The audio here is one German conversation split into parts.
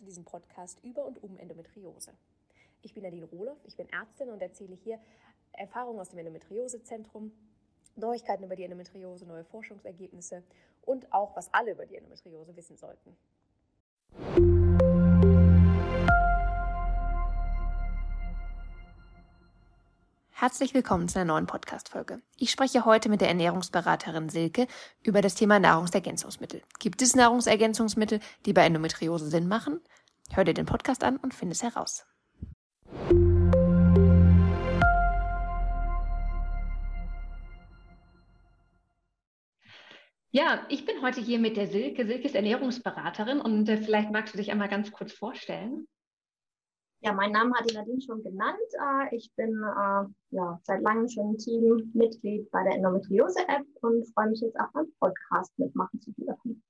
zu diesem Podcast über und um Endometriose. Ich bin Nadine Rohloff, ich bin Ärztin und erzähle hier Erfahrungen aus dem Endometriosezentrum, Neuigkeiten über die Endometriose, neue Forschungsergebnisse und auch, was alle über die Endometriose wissen sollten. Herzlich willkommen zu einer neuen Podcast-Folge. Ich spreche heute mit der Ernährungsberaterin Silke über das Thema Nahrungsergänzungsmittel. Gibt es Nahrungsergänzungsmittel, die bei Endometriose Sinn machen? Hör dir den Podcast an und finde es heraus. Ja, ich bin heute hier mit der Silke. Silke ist Ernährungsberaterin und äh, vielleicht magst du dich einmal ganz kurz vorstellen. Ja, mein Name hat die Nadine schon genannt. Äh, ich bin äh, ja, seit langem schon Teammitglied bei der Endometriose-App und freue mich jetzt auch beim Podcast mitmachen zu dürfen.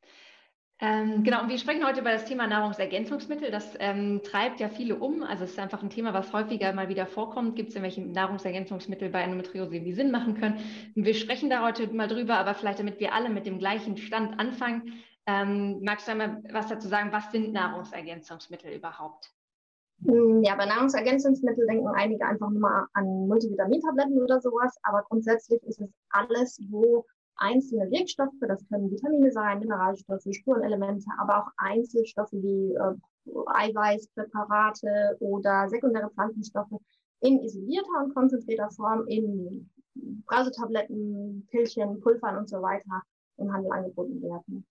Ähm, genau, und wir sprechen heute über das Thema Nahrungsergänzungsmittel. Das ähm, treibt ja viele um. Also es ist einfach ein Thema, was häufiger mal wieder vorkommt. Gibt es irgendwelche Nahrungsergänzungsmittel bei Endometriose, die Sinn machen können? Und wir sprechen da heute mal drüber, aber vielleicht damit wir alle mit dem gleichen Stand anfangen, ähm, magst du einmal was dazu sagen, was sind Nahrungsergänzungsmittel überhaupt? Hm, ja, bei Nahrungsergänzungsmitteln denken einige einfach nur mal an Multivitamintabletten oder sowas, aber grundsätzlich ist es alles, wo einzelne Wirkstoffe, das können Vitamine sein, Mineralstoffe, Spurenelemente, aber auch Einzelstoffe wie äh, Eiweißpräparate oder sekundäre Pflanzenstoffe in isolierter und konzentrierter Form in Brausetabletten, Pillchen, Pulvern und so weiter im Handel angeboten werden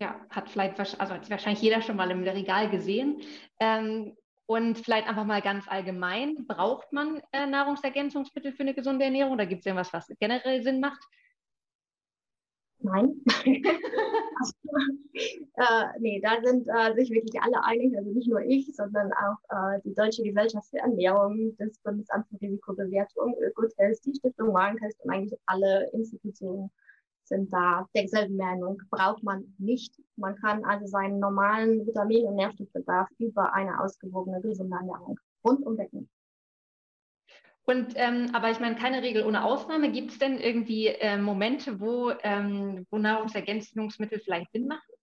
ja, hat vielleicht also hat wahrscheinlich jeder schon mal im Regal gesehen. Ähm, und vielleicht einfach mal ganz allgemein, braucht man äh, Nahrungsergänzungsmittel für eine gesunde Ernährung oder gibt es irgendwas, was generell Sinn macht? Nein. also, äh, nee, da sind äh, sich wirklich alle einig, also nicht nur ich, sondern auch äh, die Deutsche Gesellschaft für Ernährung, das Bundesamt für Risikobewertung, Ökotest, die Stiftung Warentest und eigentlich alle Institutionen sind da derselben Meinung, braucht man nicht. Man kann also seinen normalen Vitamin- und Nährstoffbedarf über eine ausgewogene, gesunde Ernährung rundum decken. Und ähm, aber ich meine, keine Regel ohne Ausnahme. Gibt es denn irgendwie äh, Momente, wo, ähm, wo Nahrungsergänzungsmittel vielleicht Sinn machen?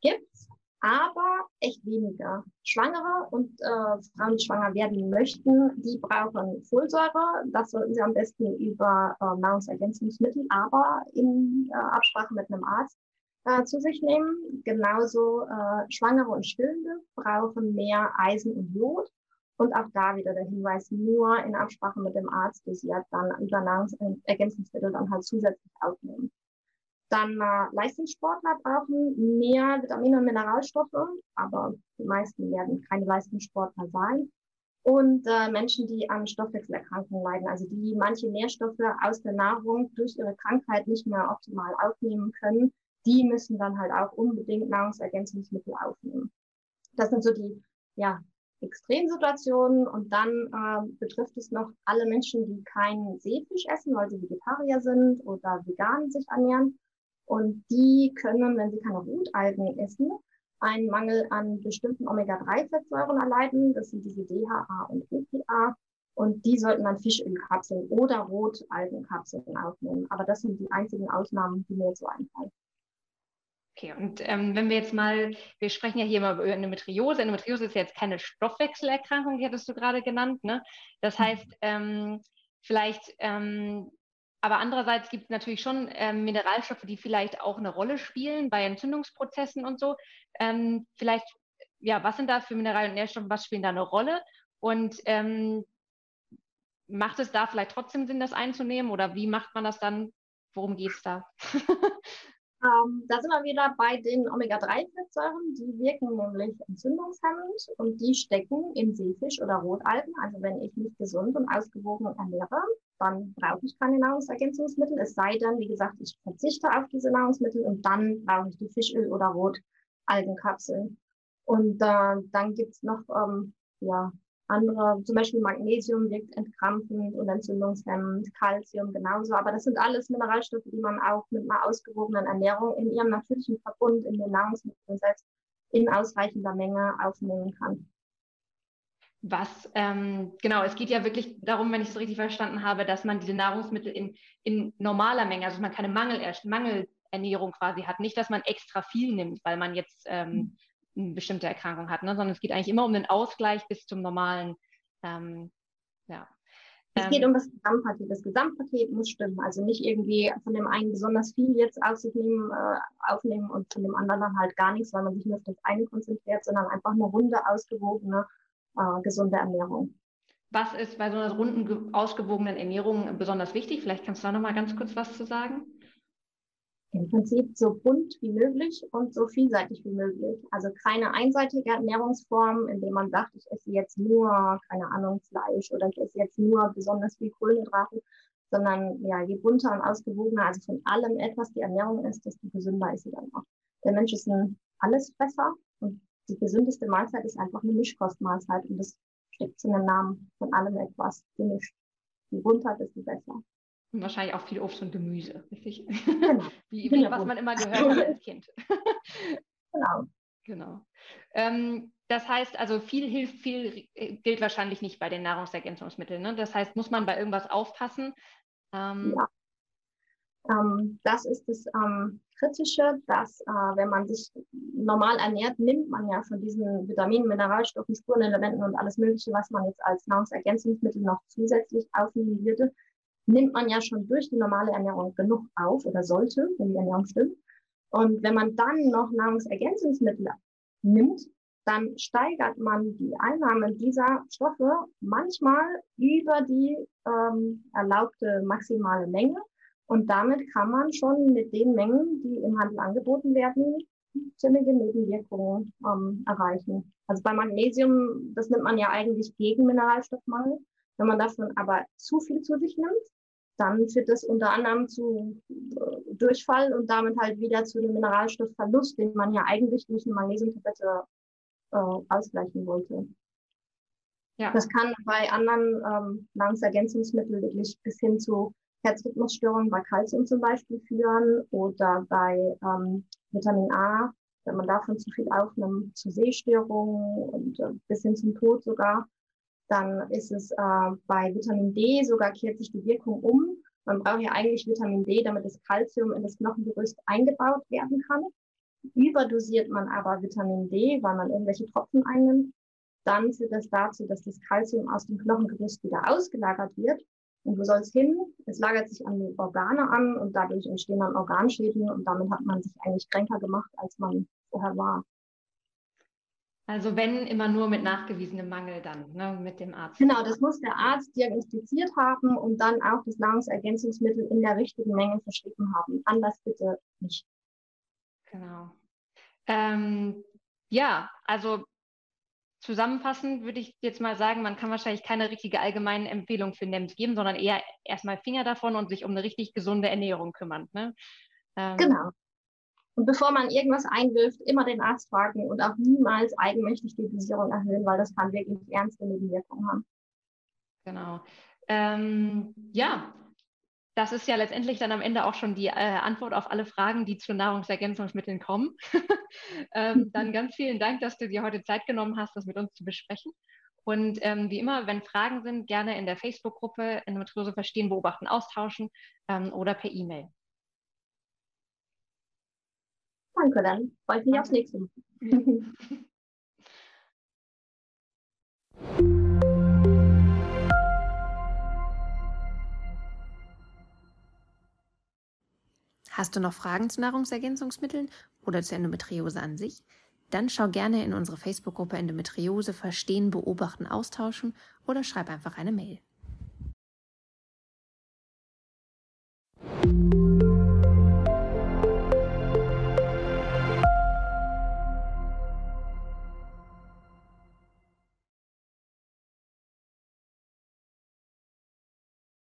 Gibt's aber echt weniger. Schwangere und äh, Frauen, die schwanger werden möchten, die brauchen Folsäure. Das sollten sie am besten über äh, Nahrungsergänzungsmittel, aber in äh, Absprache mit einem Arzt äh, zu sich nehmen. Genauso äh, Schwangere und Stillende brauchen mehr Eisen und Jod. Und auch da wieder der Hinweis, nur in Absprache mit dem Arzt dosiert dann über Nahrungsergänzungsmittel dann halt zusätzlich aufnehmen. Dann äh, Leistungssportler brauchen mehr Vitamine und Mineralstoffe, aber die meisten werden keine Leistungssportler sein. Und äh, Menschen, die an Stoffwechselerkrankungen leiden, also die manche Nährstoffe aus der Nahrung durch ihre Krankheit nicht mehr optimal aufnehmen können, die müssen dann halt auch unbedingt Nahrungsergänzungsmittel aufnehmen. Das sind so die ja, Extremsituationen. Und dann äh, betrifft es noch alle Menschen, die keinen Seefisch essen, weil sie Vegetarier sind oder vegan sich ernähren. Und die können, wenn sie keine Rotalgen essen, einen Mangel an bestimmten Omega-3-Fettsäuren erleiden. Das sind diese DHA und EPA. Und die sollten dann Fischölkapseln oder Rotalgenkapseln aufnehmen. Aber das sind die einzigen Ausnahmen, die mir jetzt so einfallen. Okay, und ähm, wenn wir jetzt mal, wir sprechen ja hier immer über Endometriose. Endometriose ist jetzt keine Stoffwechselerkrankung, die hattest du gerade genannt. Ne? Das mhm. heißt, ähm, vielleicht ähm, aber andererseits gibt es natürlich schon ähm, Mineralstoffe, die vielleicht auch eine Rolle spielen bei Entzündungsprozessen und so. Ähm, vielleicht, ja, was sind da für Mineralien und Nährstoffe, was spielen da eine Rolle? Und ähm, macht es da vielleicht trotzdem Sinn, das einzunehmen? Oder wie macht man das dann? Worum geht es da? Ähm, da sind wir wieder bei den Omega-3-Fettsäuren. Die wirken nämlich entzündungshemmend und die stecken im Seefisch oder Rotalgen. Also wenn ich mich gesund und ausgewogen ernähre, dann brauche ich keine Nahrungsergänzungsmittel. Es sei denn, wie gesagt, ich verzichte auf diese Nahrungsmittel und dann brauche ich die Fischöl- oder Rotalgenkapseln. Und äh, dann gibt's noch ähm, ja, andere, zum Beispiel Magnesium wirkt entkrampfend und entzündungshemmend, Calcium genauso. Aber das sind alles Mineralstoffe, die man auch mit einer ausgewogenen Ernährung in ihrem natürlichen Verbund in den Nahrungsmitteln selbst in ausreichender Menge aufnehmen kann. Was, ähm, genau, es geht ja wirklich darum, wenn ich es richtig verstanden habe, dass man diese Nahrungsmittel in, in normaler Menge, also dass man keine Mangel, Mangelernährung quasi hat. Nicht, dass man extra viel nimmt, weil man jetzt ähm, eine bestimmte Erkrankung hat, ne? sondern es geht eigentlich immer um den Ausgleich bis zum normalen. Ähm, ja. Es geht ähm, um das Gesamtpaket. Das Gesamtpaket muss stimmen. Also nicht irgendwie von dem einen besonders viel jetzt aufnehmen, äh, aufnehmen und von dem anderen dann halt gar nichts, weil man sich nur auf das eine konzentriert, sondern einfach eine runde, ausgewogene, äh, gesunde Ernährung. Was ist bei so einer runden, ausgewogenen Ernährung besonders wichtig? Vielleicht kannst du da noch mal ganz kurz was zu sagen im Prinzip so bunt wie möglich und so vielseitig wie möglich. Also keine einseitige Ernährungsform, in der man sagt, ich esse jetzt nur, keine Ahnung, Fleisch oder ich esse jetzt nur besonders viel Kohlenhydrate, sondern ja, je bunter und ausgewogener, also von allem etwas die Ernährung ist, desto gesünder ist sie dann auch. Der Mensch ist ein Allesfresser und die gesündeste Mahlzeit ist einfach eine Mischkostmahlzeit und das steckt zu einem Namen von allem etwas gemischt. Je bunter, desto besser. Und wahrscheinlich auch viel Obst und Gemüse, richtig? Genau. wie, wie was man immer gehört hat als Kind. genau. Genau. Ähm, das heißt, also viel hilft, viel gilt wahrscheinlich nicht bei den Nahrungsergänzungsmitteln. Ne? Das heißt, muss man bei irgendwas aufpassen? Ähm, ja. Ähm, das ist das ähm, Kritische, dass äh, wenn man sich normal ernährt, nimmt man ja von diesen Vitaminen, Mineralstoffen, Spurenelementen und alles Mögliche, was man jetzt als Nahrungsergänzungsmittel noch zusätzlich aufnehmen würde, nimmt man ja schon durch die normale Ernährung genug auf oder sollte, wenn die Ernährung stimmt. Und wenn man dann noch Nahrungsergänzungsmittel nimmt, dann steigert man die Einnahme dieser Stoffe manchmal über die ähm, erlaubte maximale Menge. Und damit kann man schon mit den Mengen, die im Handel angeboten werden, ziemliche Nebenwirkungen ähm, erreichen. Also bei Magnesium, das nimmt man ja eigentlich gegen Mineralstoffmangel. Wenn man davon aber zu viel zu sich nimmt, dann führt das unter anderem zu äh, Durchfall und damit halt wieder zu dem Mineralstoffverlust, den man ja eigentlich durch eine Magnesiumtablette äh, ausgleichen wollte. Ja. Das kann bei anderen ähm, Nahrungsergänzungsmitteln wirklich bis hin zu Herzrhythmusstörungen bei Kalzium zum Beispiel führen oder bei ähm, Vitamin A, wenn man davon zu viel aufnimmt, zu Sehstörungen und äh, bis hin zum Tod sogar. Dann ist es äh, bei Vitamin D sogar kehrt sich die Wirkung um. Man braucht ja eigentlich Vitamin D, damit das Kalzium in das Knochengerüst eingebaut werden kann. Überdosiert man aber Vitamin D, weil man irgendwelche Tropfen einnimmt, dann führt das dazu, dass das Kalzium aus dem Knochengerüst wieder ausgelagert wird. Und wo soll es hin? Es lagert sich an die Organe an und dadurch entstehen dann Organschäden und damit hat man sich eigentlich kränker gemacht, als man vorher war. Also wenn immer nur mit nachgewiesenem Mangel dann, ne, mit dem Arzt. Genau, das muss der Arzt diagnostiziert haben und dann auch das Nahrungsergänzungsmittel in der richtigen Menge verschrieben haben. Anders bitte nicht. Genau. Ähm, ja, also zusammenfassend würde ich jetzt mal sagen, man kann wahrscheinlich keine richtige allgemeine Empfehlung für NEMS geben, sondern eher erstmal Finger davon und sich um eine richtig gesunde Ernährung kümmern. Ne? Ähm, genau. Und bevor man irgendwas einwirft, immer den Arzt fragen und auch niemals eigenmächtig die Dosierung erhöhen, weil das kann wirklich ernste Nebenwirkungen haben. Genau. Ähm, ja, das ist ja letztendlich dann am Ende auch schon die äh, Antwort auf alle Fragen, die zu Nahrungsergänzungsmitteln kommen. ähm, dann ganz vielen Dank, dass du dir heute Zeit genommen hast, das mit uns zu besprechen. Und ähm, wie immer, wenn Fragen sind, gerne in der Facebook-Gruppe Endometriose verstehen, beobachten, austauschen ähm, oder per E-Mail. Danke, dann freue ich mich aufs nächste Mal. Hast du noch Fragen zu Nahrungsergänzungsmitteln oder zur Endometriose an sich? Dann schau gerne in unsere Facebook-Gruppe Endometriose Verstehen, Beobachten, Austauschen oder schreib einfach eine Mail.